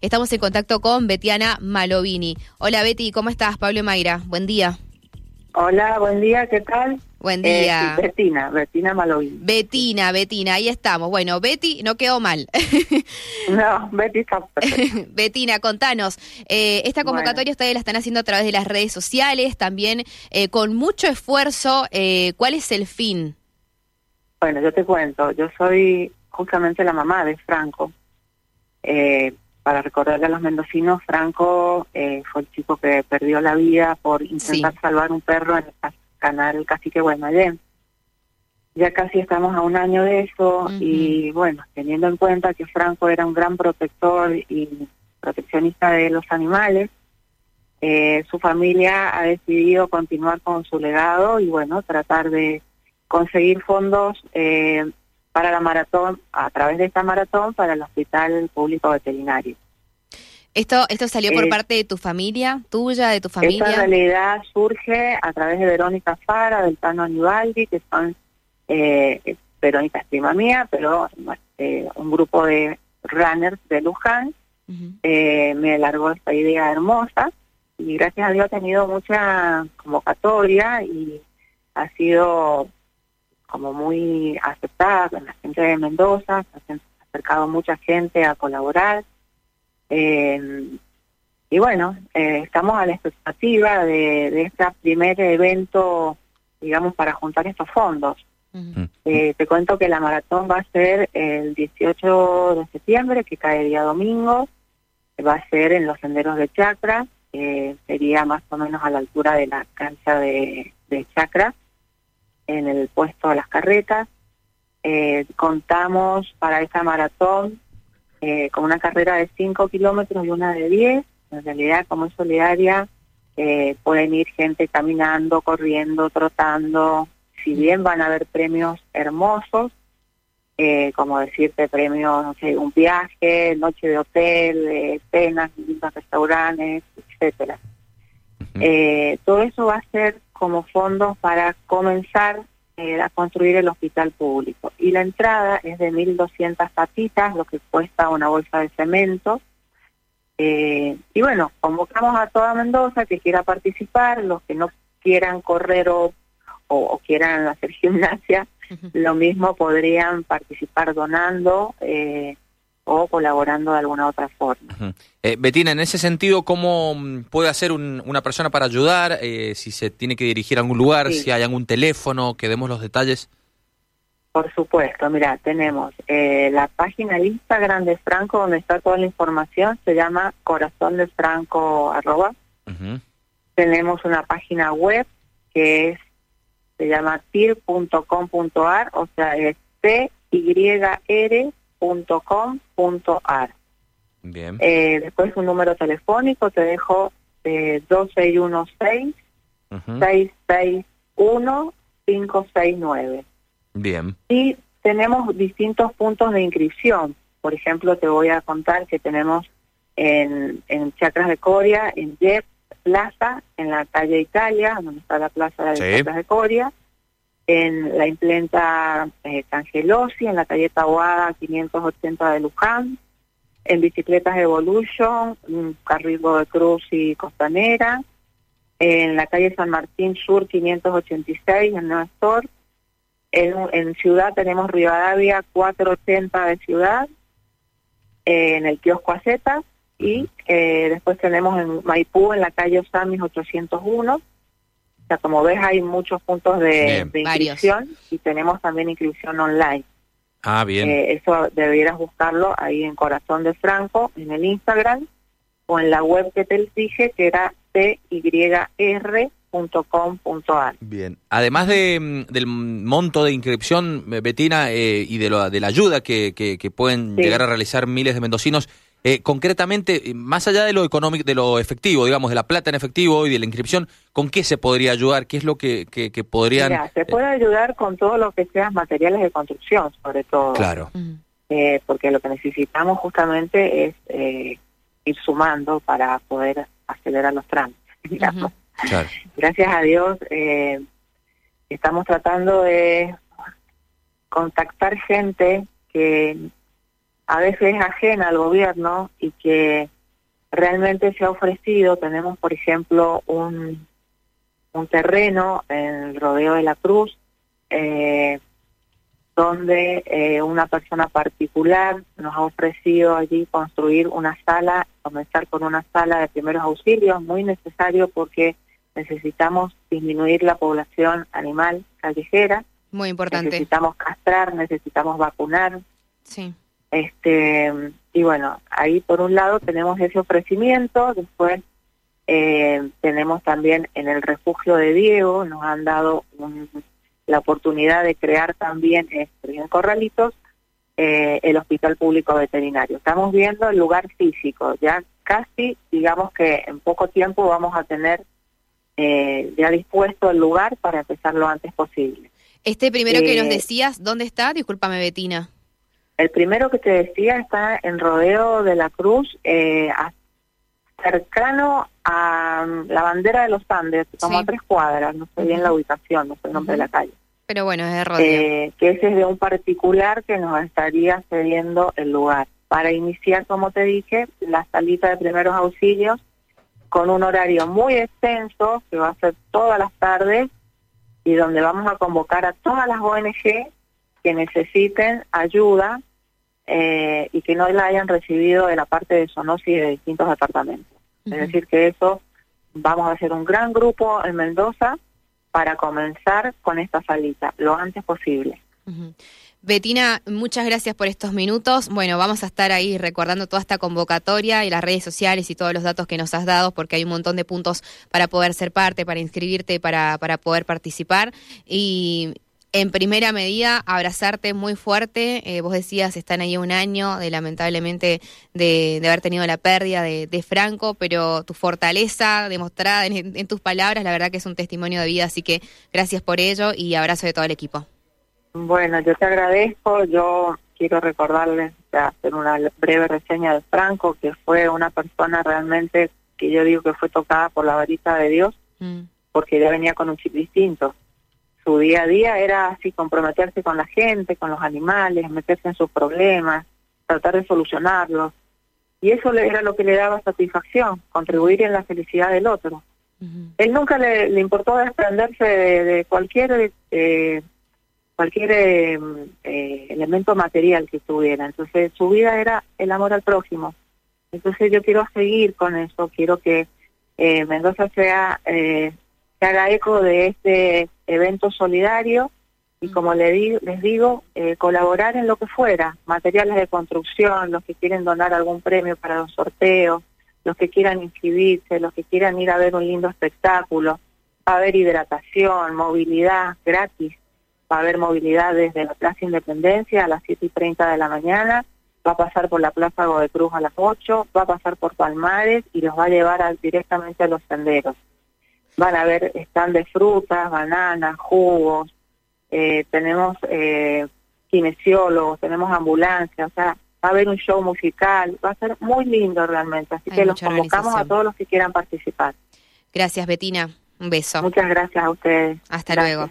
Estamos en contacto con Betiana Malovini. Hola Betty, ¿cómo estás? Pablo Mayra, buen día. Hola, buen día, ¿qué tal? Buen día. Eh, Betina, Betina Malovini. Betina, Betina, ahí estamos. Bueno, Betty no quedó mal. no, Betty está perfecta. Betina, contanos. Eh, esta convocatoria ustedes la están haciendo a través de las redes sociales, también eh, con mucho esfuerzo. Eh, ¿Cuál es el fin? Bueno, yo te cuento. Yo soy justamente la mamá de Franco. Para recordarle a los mendocinos, Franco eh, fue el chico que perdió la vida por intentar salvar un perro en el canal Cacique Guaymallén. Ya casi estamos a un año de eso y bueno, teniendo en cuenta que Franco era un gran protector y proteccionista de los animales, eh, su familia ha decidido continuar con su legado y bueno, tratar de conseguir fondos eh, para la maratón, a través de esta maratón, para el Hospital Público Veterinario. ¿Esto, esto salió por parte de tu familia, tuya, de tu familia? Esta realidad surge a través de Verónica Fara, del Tano Anibaldi, que son, eh, Verónica es prima mía, pero eh, un grupo de runners de Luján, eh, me largó esta idea hermosa y gracias a Dios ha tenido mucha convocatoria y ha sido como muy aceptada con la gente de Mendoza, se ha acercado mucha gente a colaborar. Eh, y bueno, eh, estamos a la expectativa de, de este primer evento, digamos, para juntar estos fondos. eh, te cuento que la maratón va a ser el 18 de septiembre, que cae día domingo. Va a ser en los senderos de Chacra, eh, sería más o menos a la altura de la cancha de, de Chacra en el puesto de las carretas. Eh, contamos para esta maratón eh, con una carrera de 5 kilómetros y una de 10. En realidad, como es solidaria, eh, pueden ir gente caminando, corriendo, trotando. Si bien van a haber premios hermosos, como decirte premios, no sé, un viaje, noche de hotel, cenas, distintos restaurantes, etcétera. Todo eso va a ser como fondos para comenzar eh, a construir el hospital público. Y la entrada es de 1.200 patitas, lo que cuesta una bolsa de cemento. Eh, y bueno, convocamos a toda Mendoza que quiera participar, los que no quieran correr o, o, o quieran hacer gimnasia, lo mismo podrían participar donando eh, o colaborando de alguna otra forma. Uh -huh. eh, Betina, en ese sentido, ¿cómo mm, puede hacer un, una persona para ayudar? Eh, si se tiene que dirigir a algún lugar, sí. si hay algún teléfono, que demos los detalles. Por supuesto, mira, tenemos eh, la página de Instagram de Franco donde está toda la información, se llama corazón de Franco arroba. Uh -huh. Tenemos una página web que es se llama tir.com.ar, o sea, es tyr.com.ar. Bien. Eh, después un número telefónico, te dejo eh, 2616 uh -huh. 661 569. Bien. Y tenemos distintos puntos de inscripción. Por ejemplo, te voy a contar que tenemos en, en Chacras de Coria, en Jeff Plaza, en la calle Italia, donde está la plaza de sí. Chacras de Coria, en la implenta eh, Cangelosi, en la calle Tahuada 580 de Luján, en Bicicletas Evolution, Carrillo de Cruz y Costanera, en la calle San Martín Sur 586 en Nueva en, en Ciudad tenemos Rivadavia 480 de Ciudad, eh, en el kiosco Acetas, y eh, después tenemos en Maipú, en la calle Osamis 801. O sea, como ves, hay muchos puntos de, de inscripción Varios. y tenemos también inscripción online. Ah, bien. Eh, eso debieras buscarlo ahí en Corazón de Franco, en el Instagram, o en la web que te dije, que era cyr.com.ar. Bien. Además de, mm, del monto de inscripción, Betina, eh, y de, lo, de la ayuda que, que, que pueden sí. llegar a realizar miles de mendocinos, eh, concretamente, más allá de lo económico, de lo efectivo, digamos, de la plata en efectivo y de la inscripción, ¿con qué se podría ayudar? ¿Qué es lo que, que, que podrían...? Mira, se puede ayudar con todo lo que sean materiales de construcción, sobre todo. Claro. Eh, porque lo que necesitamos justamente es eh, ir sumando para poder acelerar los trámites. Claro. Gracias a Dios eh, estamos tratando de contactar gente que a veces es ajena al gobierno y que realmente se ha ofrecido. Tenemos, por ejemplo, un, un terreno en el rodeo de la Cruz, eh, donde eh, una persona particular nos ha ofrecido allí construir una sala, comenzar con una sala de primeros auxilios, muy necesario porque necesitamos disminuir la población animal callejera. Muy importante. Necesitamos castrar, necesitamos vacunar. Sí. Este, y bueno, ahí por un lado tenemos ese ofrecimiento, después eh, tenemos también en el refugio de Diego, nos han dado la oportunidad de crear también este, en Corralitos eh, el Hospital Público Veterinario. Estamos viendo el lugar físico, ya casi digamos que en poco tiempo vamos a tener eh, ya dispuesto el lugar para empezar lo antes posible. Este primero que nos decías, ¿dónde está? Discúlpame, Betina. El primero que te decía está en Rodeo de la Cruz, eh, cercano a mm, la bandera de los Andes, como a tres cuadras, no sé bien la ubicación, no sé el nombre de la calle. Pero bueno, es de Rodeo. Eh, que ese es de un particular que nos estaría cediendo el lugar. Para iniciar, como te dije, la salita de primeros auxilios con un horario muy extenso, que va a ser todas las tardes, y donde vamos a convocar a todas las ONG que necesiten ayuda eh, y que no la hayan recibido de la parte de Sonosi y de distintos departamentos. Es decir, que eso vamos a hacer un gran grupo en Mendoza para comenzar con esta salita lo antes posible. Betina, muchas gracias por estos minutos. Bueno, vamos a estar ahí recordando toda esta convocatoria y las redes sociales y todos los datos que nos has dado, porque hay un montón de puntos para poder ser parte, para inscribirte, para, para poder participar. Y, en primera medida, abrazarte muy fuerte. Eh, vos decías, están ahí un año de lamentablemente de, haber tenido la pérdida de, Franco, pero tu fortaleza demostrada en, tus palabras, la verdad que es un testimonio de vida, así que gracias por ello y abrazo de todo el equipo. Bueno, yo te agradezco. Yo quiero recordarles, hacer una breve reseña de Franco, que fue una persona realmente que yo digo que fue tocada por la varita de Dios, mm. porque ya venía con un chip distinto su día a día era así comprometerse con la gente, con los animales, meterse en sus problemas, tratar de solucionarlos. Y eso era lo que le daba satisfacción, contribuir en la felicidad del otro. Él nunca le, importó desprenderse de, cualquier eh, cualquier eh, eh, elemento material que tuviera. Entonces su vida era el amor al prójimo. Entonces yo quiero seguir con eso, quiero que Mendoza sea se haga eco de este evento solidario y como les digo, eh, colaborar en lo que fuera, materiales de construcción, los que quieren donar algún premio para los sorteos, los que quieran inscribirse, los que quieran ir a ver un lindo espectáculo, va a haber hidratación, movilidad gratis, va a haber movilidad desde la Plaza Independencia a las 7 y 30 de la mañana, va a pasar por la Plaza Godecruz a las 8, va a pasar por Palmares y los va a llevar directamente a los senderos van a haber stand de frutas, bananas, jugos, eh, tenemos eh, kinesiólogos, tenemos ambulancia, o sea, va a haber un show musical, va a ser muy lindo realmente, así que los convocamos a todos los que quieran participar. Gracias, Betina. Un beso. Muchas gracias a ustedes. Hasta luego.